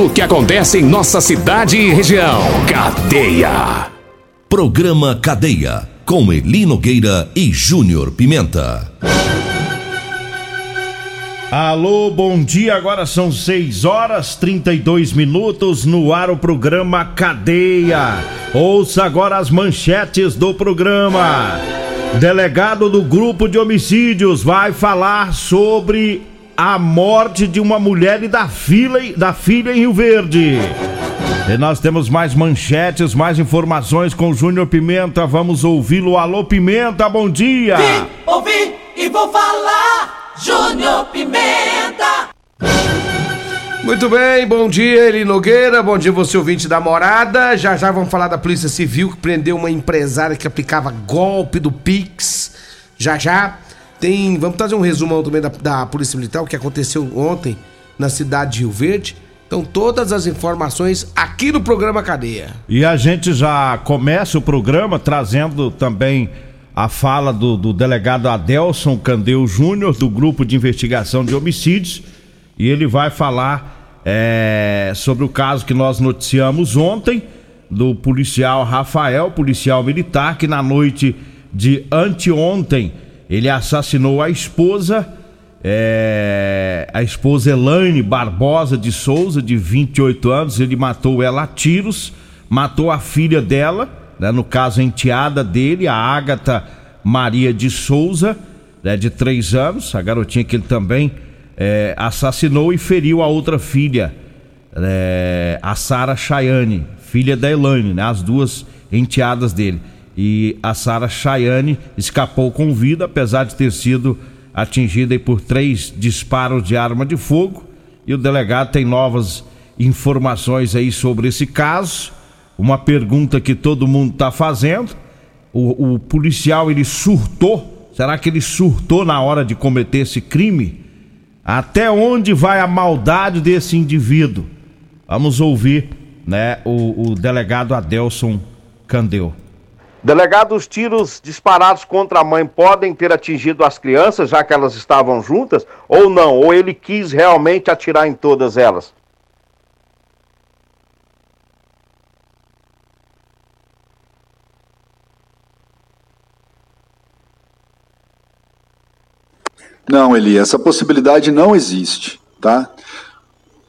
o que acontece em nossa cidade e região. Cadeia. Programa Cadeia. Com Eli Nogueira e Júnior Pimenta. Alô, bom dia. Agora são 6 horas 32 minutos no ar o programa Cadeia. Ouça agora as manchetes do programa. Delegado do grupo de homicídios vai falar sobre a morte de uma mulher e da filha, da filha em Rio Verde. E nós temos mais manchetes, mais informações com o Júnior Pimenta. Vamos ouvi-lo. Alô, Pimenta, bom dia. Vim, ouvi e vou falar. Júnior Pimenta. Muito bem, bom dia, Eli Nogueira, bom dia você ouvinte da morada. Já já vamos falar da Polícia Civil que prendeu uma empresária que aplicava golpe do Pix. Já já tem, vamos fazer um resumão também da, da Polícia Militar, o que aconteceu ontem na cidade de Rio Verde. Então, todas as informações aqui no programa Cadeia. E a gente já começa o programa trazendo também a fala do, do delegado Adelson Candeu Júnior, do Grupo de Investigação de Homicídios, e ele vai falar é, sobre o caso que nós noticiamos ontem, do policial Rafael, policial militar, que na noite de anteontem ele assassinou a esposa, é, a esposa Elaine Barbosa de Souza, de 28 anos, ele matou ela a tiros, matou a filha dela né, no caso a enteada dele, a Ágata Maria de Souza, né, de três anos, a garotinha que ele também é, assassinou e feriu a outra filha, é, a Sara Chayane, filha da Elaine, né, as duas enteadas dele. E a Sara Chayane escapou com vida, apesar de ter sido atingida por três disparos de arma de fogo. E o delegado tem novas informações aí sobre esse caso uma pergunta que todo mundo está fazendo. O, o, policial ele surtou? Será que ele surtou na hora de cometer esse crime? Até onde vai a maldade desse indivíduo? Vamos ouvir, né, o, o delegado Adelson Candeu. Delegado, os tiros disparados contra a mãe podem ter atingido as crianças, já que elas estavam juntas, ou não? Ou ele quis realmente atirar em todas elas? Não, Eli, essa possibilidade não existe, tá?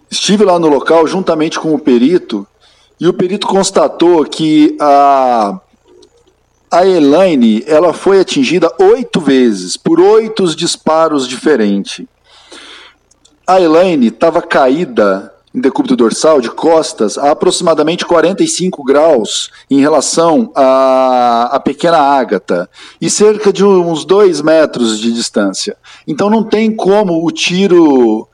Estive lá no local juntamente com o perito e o perito constatou que a a Elaine ela foi atingida oito vezes por oito disparos diferentes. A Elaine estava caída em decúbito dorsal de costas a aproximadamente 45 graus em relação à, à pequena ágata e cerca de uns 2 metros de distância. Então não tem como o tiro,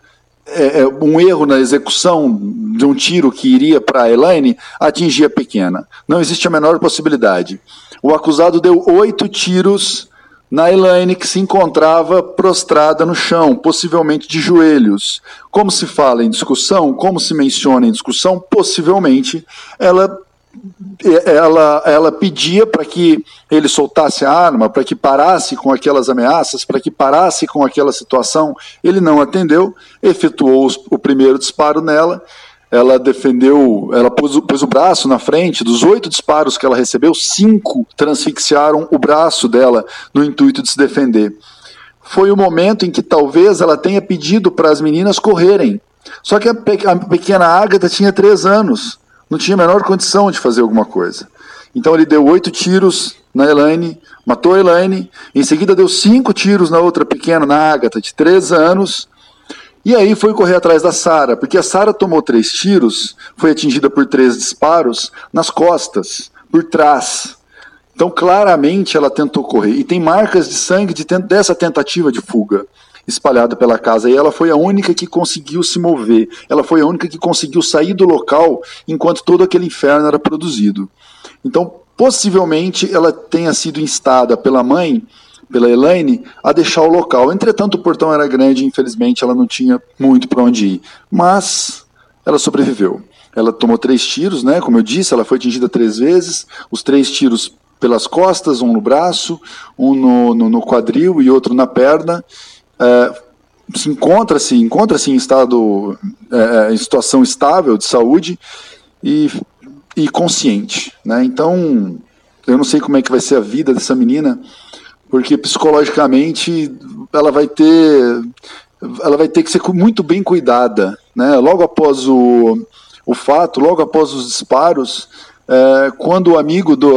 é, é um erro na execução de um tiro que iria para a Elaine atingir a pequena. Não existe a menor possibilidade. O acusado deu oito tiros na Elaine, que se encontrava prostrada no chão, possivelmente de joelhos. Como se fala em discussão, como se menciona em discussão, possivelmente ela ela, ela pedia para que ele soltasse a arma, para que parasse com aquelas ameaças, para que parasse com aquela situação. Ele não atendeu, efetuou o primeiro disparo nela ela defendeu, ela pôs, pôs, o braço na frente, dos oito disparos que ela recebeu, cinco transfixiaram o braço dela no intuito de se defender. Foi o momento em que talvez ela tenha pedido para as meninas correrem. Só que a, pe a pequena Agatha tinha três anos, não tinha a menor condição de fazer alguma coisa. Então ele deu oito tiros na Elaine, matou a Elaine, em seguida deu cinco tiros na outra pequena, na Agatha, de três anos, e aí foi correr atrás da Sara, porque a Sara tomou três tiros, foi atingida por três disparos nas costas, por trás. Então claramente ela tentou correr e tem marcas de sangue de dessa tentativa de fuga. Espalhada pela casa e ela foi a única que conseguiu se mover. Ela foi a única que conseguiu sair do local enquanto todo aquele inferno era produzido. Então, possivelmente ela tenha sido instada pela mãe, pela Elaine, a deixar o local. Entretanto, o portão era grande e infelizmente ela não tinha muito para onde ir. Mas ela sobreviveu. Ela tomou três tiros, né? Como eu disse, ela foi atingida três vezes. Os três tiros pelas costas, um no braço, um no, no, no quadril e outro na perna. É, se encontra-se encontra-se em estado é, é, em situação estável de saúde e, e consciente, né? Então eu não sei como é que vai ser a vida dessa menina, porque psicologicamente ela vai ter ela vai ter que ser muito bem cuidada, né? Logo após o o fato, logo após os disparos, é, quando o amigo do,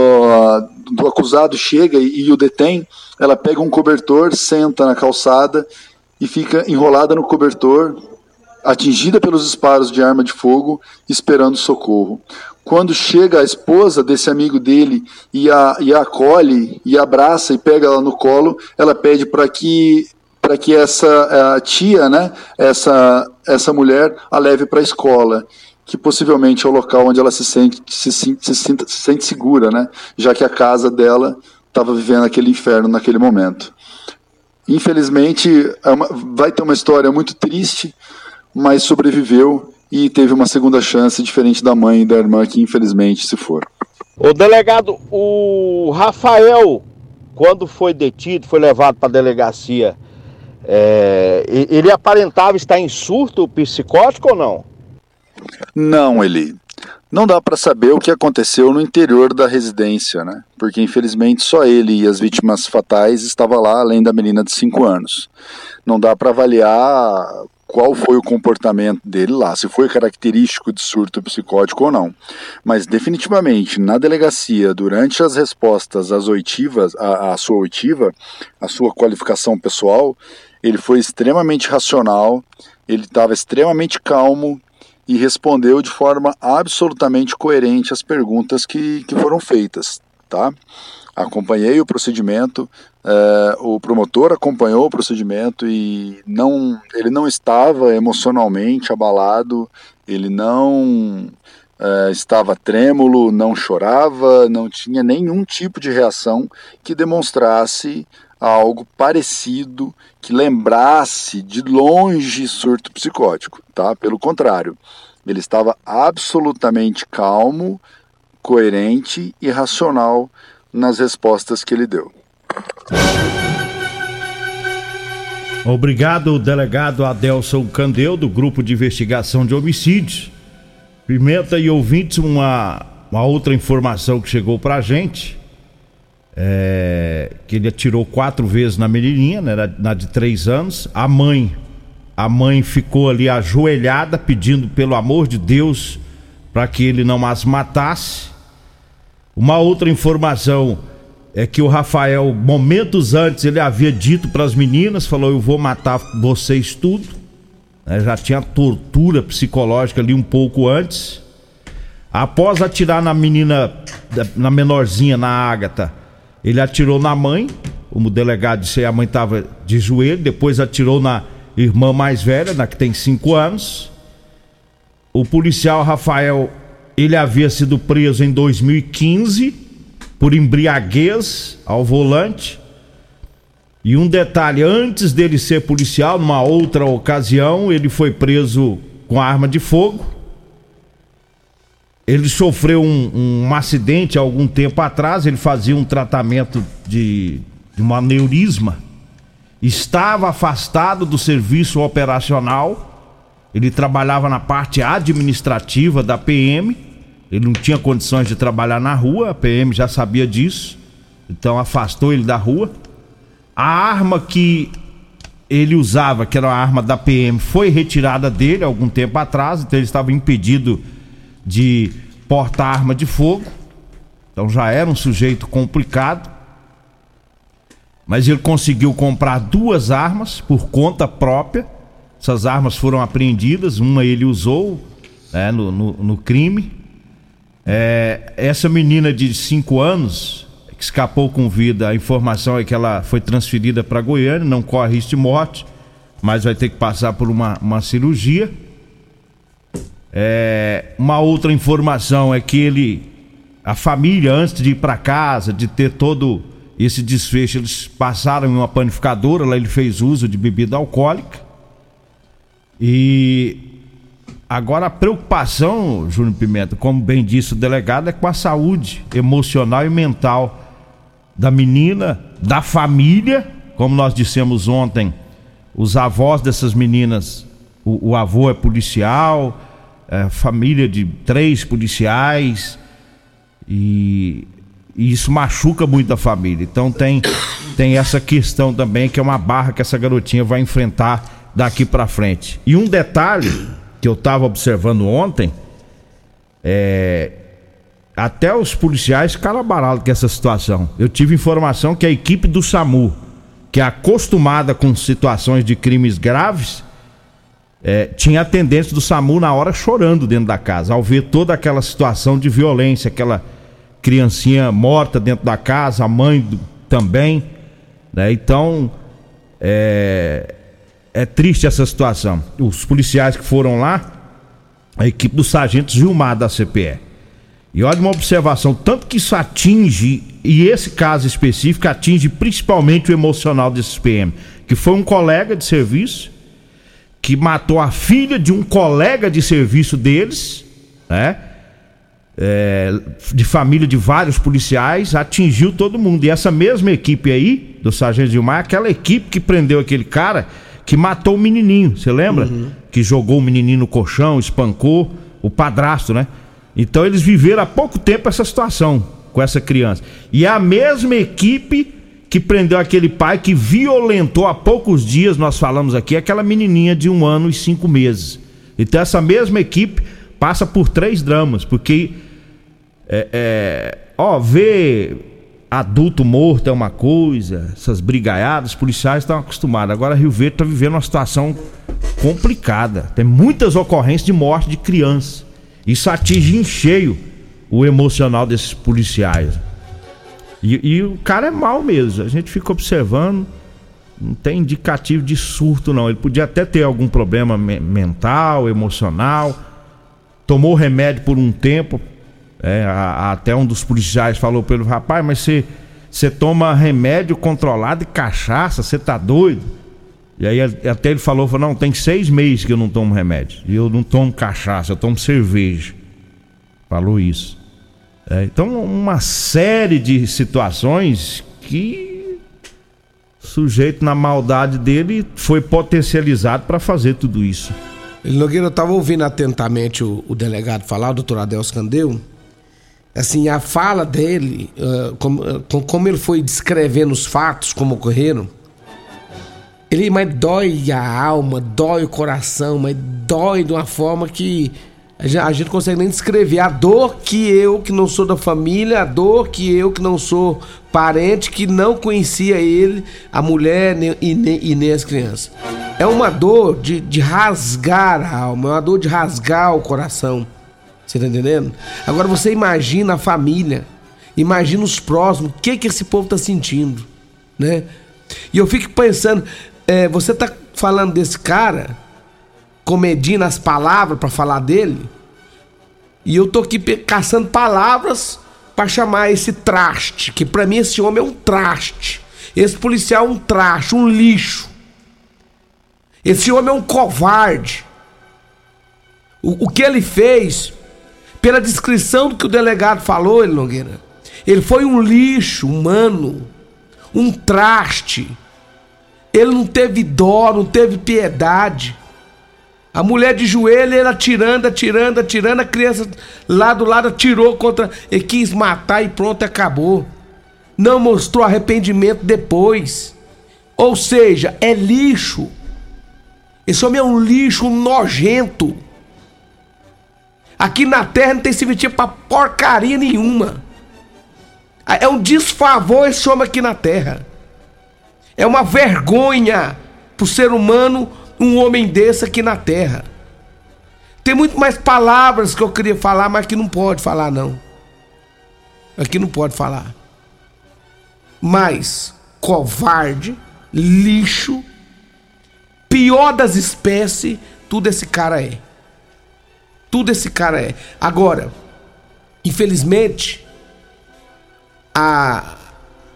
do acusado chega e, e o detém, ela pega um cobertor, senta na calçada e fica enrolada no cobertor, atingida pelos disparos de arma de fogo, esperando socorro. Quando chega a esposa desse amigo dele e a, e a acolhe, e abraça e pega ela no colo, ela pede para que para que essa tia, né, essa, essa mulher, a leve para a escola que possivelmente é o local onde ela se sente, se, se, se, se sente segura, né? já que a casa dela estava vivendo aquele inferno naquele momento. Infelizmente, é uma, vai ter uma história muito triste, mas sobreviveu e teve uma segunda chance, diferente da mãe e da irmã, que infelizmente se foram. O delegado, o Rafael, quando foi detido, foi levado para a delegacia, é, ele aparentava estar em surto psicótico ou não? Não, Eli. Não dá para saber o que aconteceu no interior da residência, né? Porque infelizmente só ele e as vítimas fatais estavam lá, além da menina de 5 anos. Não dá para avaliar qual foi o comportamento dele lá, se foi característico de surto psicótico ou não. Mas definitivamente na delegacia, durante as respostas às oitivas, à, à sua oitiva, a sua qualificação pessoal, ele foi extremamente racional, ele estava extremamente calmo e respondeu de forma absolutamente coerente as perguntas que, que foram feitas, tá? Acompanhei o procedimento, é, o promotor acompanhou o procedimento e não, ele não estava emocionalmente abalado, ele não é, estava trêmulo, não chorava, não tinha nenhum tipo de reação que demonstrasse algo parecido que lembrasse de longe surto psicótico, tá? Pelo contrário, ele estava absolutamente calmo, coerente e racional nas respostas que ele deu. Obrigado, delegado Adelson Candeu, do Grupo de Investigação de Homicídios. Pimenta e ouvintes, uma, uma outra informação que chegou pra gente é, que ele atirou quatro vezes na menininha, né, na de três anos. A mãe, a mãe ficou ali ajoelhada pedindo pelo amor de Deus para que ele não as matasse. Uma outra informação é que o Rafael, momentos antes, ele havia dito para as meninas, falou: "Eu vou matar vocês tudo". É, já tinha tortura psicológica ali um pouco antes. Após atirar na menina, na menorzinha, na Ágata, ele atirou na mãe, o delegado disse, a mãe estava de joelho, depois atirou na irmã mais velha, na que tem cinco anos. O policial Rafael, ele havia sido preso em 2015 por embriaguez ao volante. E um detalhe, antes dele ser policial, numa outra ocasião, ele foi preso com arma de fogo ele sofreu um, um, acidente há algum tempo atrás, ele fazia um tratamento de, de um aneurisma, estava afastado do serviço operacional, ele trabalhava na parte administrativa da PM, ele não tinha condições de trabalhar na rua, a PM já sabia disso, então afastou ele da rua. A arma que ele usava, que era a arma da PM, foi retirada dele algum tempo atrás, então ele estava impedido de portar arma de fogo. Então já era um sujeito complicado. Mas ele conseguiu comprar duas armas por conta própria. Essas armas foram apreendidas, uma ele usou né, no, no, no, crime. É, essa menina de 5 anos, que escapou com vida, a informação é que ela foi transferida para Goiânia, não corre risco de morte. mas vai ter que passar por uma, uma cirurgia. É, uma outra informação é que ele, a família, antes de ir para casa, de ter todo esse desfecho, eles passaram em uma panificadora, lá ele fez uso de bebida alcoólica. E agora a preocupação, Júnior Pimenta, como bem disse o delegado, é com a saúde emocional e mental da menina, da família, como nós dissemos ontem, os avós dessas meninas, o, o avô é policial, é, família de três policiais, e, e, isso machuca muito a família. Então tem, tem essa questão também, que é uma barra que essa garotinha vai enfrentar daqui para frente. E um detalhe que eu estava observando ontem, é, até os policiais ficaram com essa situação. Eu tive informação que a equipe do SAMU, que é acostumada com situações de crimes graves, é, tinha tendência do SAMU na hora chorando dentro da casa, ao ver toda aquela situação de violência, aquela criancinha morta dentro da casa, a mãe do, também. Né? Então, é, é triste essa situação. Os policiais que foram lá, a equipe do sargento Gilmar da CPE e olha uma observação, tanto que isso atinge, e esse caso específico atinge principalmente o emocional desses PM, que foi um colega de serviço que matou a filha de um colega de serviço deles, né? É, de família de vários policiais, atingiu todo mundo. E essa mesma equipe aí, do Sargento Gilmar, aquela equipe que prendeu aquele cara que matou o menininho, você lembra? Uhum. Que jogou o menininho no colchão, espancou o padrasto, né? Então eles viveram há pouco tempo essa situação com essa criança. E é a mesma equipe que prendeu aquele pai que violentou há poucos dias, nós falamos aqui, aquela menininha de um ano e cinco meses. Então essa mesma equipe passa por três dramas, porque é, é, ó, ver adulto morto é uma coisa, essas brigaiadas, policiais estão acostumados. Agora Rio Verde está vivendo uma situação complicada. Tem muitas ocorrências de morte de crianças. Isso atinge em cheio o emocional desses policiais. E, e, o cara é mal mesmo. A gente fica observando, não tem indicativo de surto, não. Ele podia até ter algum problema me mental, emocional. Tomou remédio por um tempo. É, a, a, até um dos policiais falou pelo rapaz, mas você, você toma remédio controlado e cachaça, você tá doido? E aí até ele falou, falou, não, tem seis meses que eu não tomo remédio. E eu não tomo cachaça, eu tomo cerveja. Falou isso. É, então, uma série de situações que o sujeito, na maldade dele, foi potencializado para fazer tudo isso. Ele Nogueira, eu estava ouvindo atentamente o, o, delegado falar, o doutor Adelso Candeu. Assim, a fala dele, uh, como, uh, como ele foi descrevendo os fatos, como ocorreram ele mas dói a alma, dói o coração, mas dói de uma forma que a gente, consegue nem descrever a dor que eu, que não sou da família, a dor que eu, que não sou parente, que não conhecia ele, a mulher e, nem, e nem as crianças. É uma dor de, de rasgar a alma, é uma dor de rasgar o coração. Você tá entendendo? Agora você imagina a família, imagina os próximos, o que que esse povo tá sentindo, né? E eu fico pensando, é, você tá falando desse cara, comedindo as palavras para falar dele, e eu tô aqui caçando palavras para chamar esse traste, que para mim esse homem é um traste. Esse policial é um traste, um lixo. Esse homem é um covarde. O, o que ele fez, pela descrição do que o delegado falou, ele Nogueira, ele foi um lixo humano, um traste ele não teve dó, não teve piedade. A mulher de joelho, ele atirando, atirando, atirando, a criança lá do lado atirou contra. Ele quis matar e pronto, acabou. Não mostrou arrependimento depois. Ou seja, é lixo. Esse homem é um lixo nojento. Aqui na terra não tem serventia pra porcaria nenhuma. É um desfavor esse homem aqui na terra. É uma vergonha para o ser humano um homem desse aqui na terra. Tem muito mais palavras que eu queria falar, mas que não pode falar, não. Aqui não pode falar. Mas, covarde, lixo, pior das espécies, tudo esse cara é. Tudo esse cara é. Agora, infelizmente, a,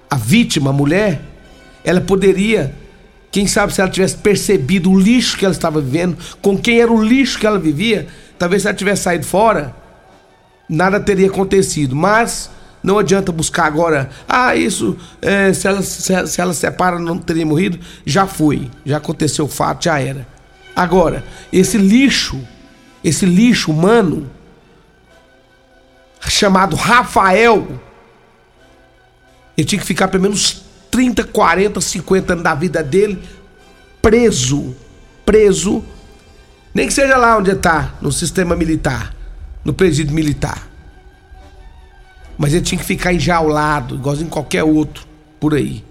a vítima, a mulher, ela poderia, quem sabe se ela tivesse percebido o lixo que ela estava vivendo, com quem era o lixo que ela vivia, talvez se ela tivesse saído fora, nada teria acontecido. Mas não adianta buscar agora, ah, isso, é, se, ela, se, se ela separa, não teria morrido. Já foi, já aconteceu o fato, já era. Agora, esse lixo esse lixo humano chamado Rafael, ele tinha que ficar pelo menos 30, 40, 50 anos da vida dele preso, preso, nem que seja lá onde está, no sistema militar, no presídio militar. Mas ele tinha que ficar enjaulado, igualzinho qualquer outro por aí.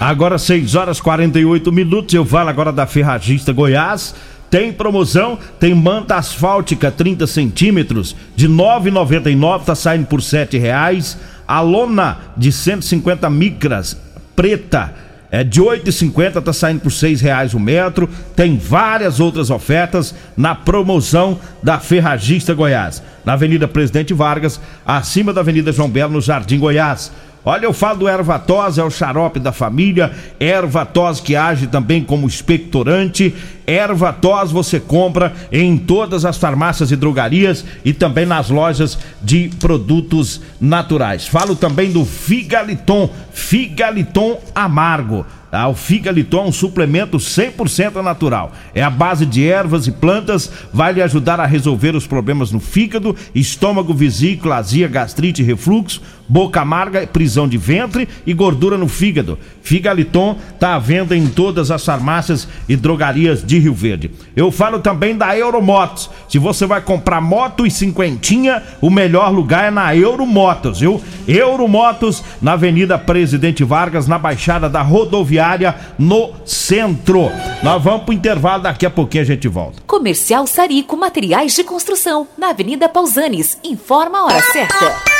Agora 6 horas 48 minutos, eu falo agora da Ferragista Goiás. Tem promoção, tem manta asfáltica 30 centímetros de 9,99 tá saindo por sete reais. A lona de 150 micras preta é de 8,50 tá saindo por seis reais o metro. Tem várias outras ofertas na promoção da Ferragista Goiás, na Avenida Presidente Vargas, acima da Avenida João Belo, no Jardim Goiás. Olha, eu falo do ervatós, é o xarope da família, ervatós que age também como expectorante. Ervatós você compra em todas as farmácias e drogarias e também nas lojas de produtos naturais. Falo também do Figaliton, Figaliton amargo. Ah, o Figaliton é um suplemento 100% natural. É a base de ervas e plantas, vai lhe ajudar a resolver os problemas no fígado, estômago, vesícula, azia, gastrite, refluxo, boca amarga, prisão de ventre e gordura no fígado. Figaliton está à venda em todas as farmácias e drogarias de Rio Verde. Eu falo também da Euromotos. Se você vai comprar moto e cinquentinha, o melhor lugar é na Euromotos, viu? Euromotos, na Avenida Presidente Vargas, na Baixada da Rodoviária, no centro. Nós vamos pro intervalo, daqui a pouquinho a gente volta. Comercial Sarico Materiais de Construção, na Avenida Pausanes. Informa a hora certa.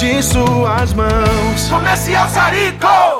de suas mãos. Comercial Sarico!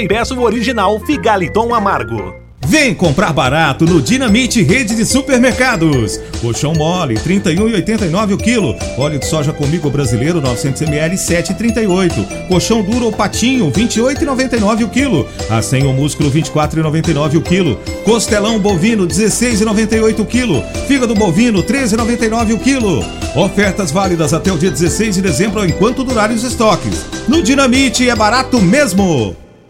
e peço o original Figaliton Amargo. Vem comprar barato no Dinamite Rede de Supermercados. Colchão mole, 31,89 o quilo. Óleo de soja comigo brasileiro, 900 ml, 7,38. Colchão duro ou patinho, 28,99 o quilo. Assim o músculo, 24,99 o quilo. Costelão bovino, 16,98 o quilo. Fígado bovino, 13,99 o quilo. Ofertas válidas até o dia 16 de dezembro enquanto durarem os estoques. No Dinamite é barato mesmo.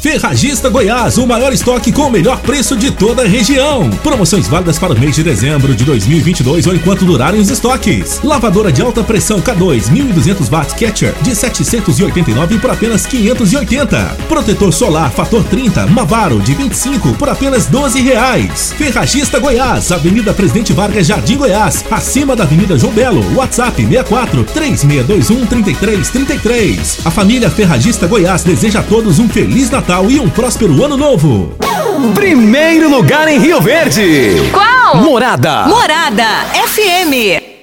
Ferragista Goiás, o maior estoque com o melhor preço de toda a região. Promoções válidas para o mês de dezembro de 2022 ou enquanto durarem os estoques. Lavadora de alta pressão K2 1200 watts Catcher de 789 por apenas 580. Protetor solar fator 30 Mavaro de 25 por apenas 12 reais. Ferragista Goiás, Avenida Presidente Vargas, Jardim Goiás, acima da Avenida João Belo. WhatsApp 64 3621 3333. A família Ferragista Goiás deseja a todos um feliz Natal Natal e um próspero ano novo. Primeiro lugar em Rio Verde. Qual? Morada. Morada FM.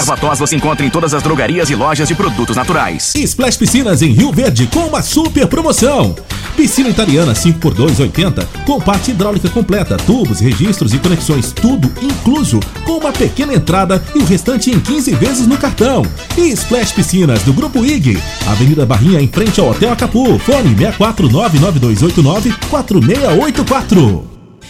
Erva tos você encontra em todas as drogarias e lojas de produtos naturais. Splash Piscinas em Rio Verde com uma super promoção. Piscina italiana 5x2 80 com parte hidráulica completa, tubos, registros e conexões, tudo incluso, com uma pequena entrada e o restante em 15 vezes no cartão. E Splash Piscinas do Grupo IG, Avenida Barrinha em frente ao Hotel Acapu, fone 6499289 4684.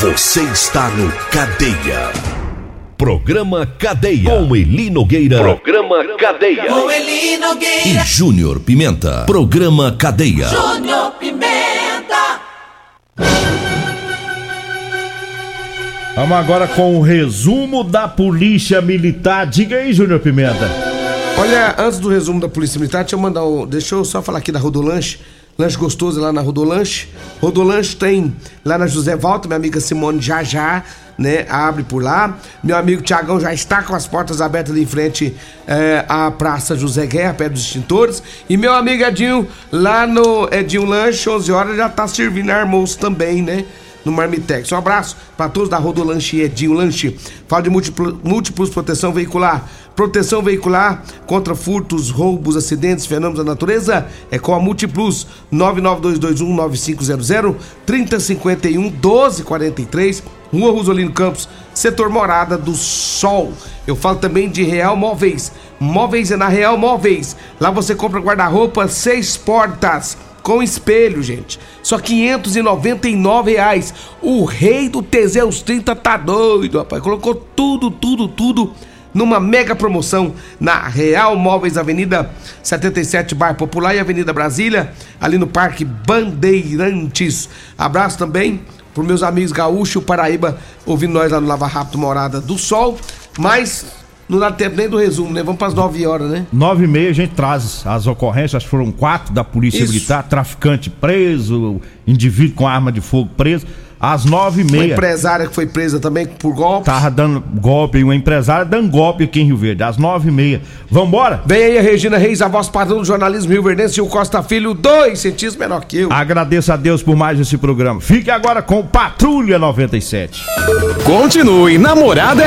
Você está no Cadeia. Programa Cadeia. Com Eli Nogueira. Programa Cadeia. Com Eli Nogueira. E Júnior Pimenta. Programa Cadeia. Júnior Pimenta. Vamos agora com o resumo da Polícia Militar. Diga aí, Júnior Pimenta. Olha, antes do resumo da Polícia Militar, deixa eu mandar um, Deixa eu só falar aqui da Rodolanche. Lanche gostoso lá na Rodolanche. Rodolanche tem lá na José Volta, minha amiga Simone já já, né? Abre por lá. Meu amigo Tiagão já está com as portas abertas ali em frente é, à Praça José Guerra, perto dos extintores. E meu amigo Edinho, lá no Edinho Lanche, 11 horas, já tá servindo almoço também, né? No Marmitex. Um abraço para todos da Rodolanche Edinho Lanche. Fala de múltiplo, múltiplos proteção veicular. Proteção veicular contra furtos, roubos, acidentes, fenômenos da natureza é com a Multiplus 992219500 3051 1243 Rua Rosolino Campos, setor Morada do Sol. Eu falo também de Real Móveis. Móveis é na Real Móveis. Lá você compra guarda-roupa seis portas com espelho, gente. Só 599 reais. O rei do Teseus 30 tá doido, rapaz. Colocou tudo, tudo, tudo numa mega promoção na Real Móveis Avenida 77 Bar Popular e Avenida Brasília, ali no Parque Bandeirantes. Abraço também para meus amigos gaúcho Paraíba ouvindo nós lá no Lava Rápido Morada do Sol. Mas não dá tempo nem do resumo, né? Vamos para as 9 horas, né? 9 e meia a gente traz as ocorrências, acho que foram quatro da Polícia Isso. Militar, traficante preso, indivíduo com arma de fogo preso. Às nove e Uma meia. empresária que foi presa também por golpe. Tava dando golpe, uma empresária dando golpe aqui em Rio Verde, às nove e meia. Vambora? Vem aí a Regina Reis, a voz padrão do jornalismo Rio Verdense e o Costa Filho, dois centímetros menor que eu. Agradeço a Deus por mais esse programa. Fique agora com Patrulha 97. Continue Namorada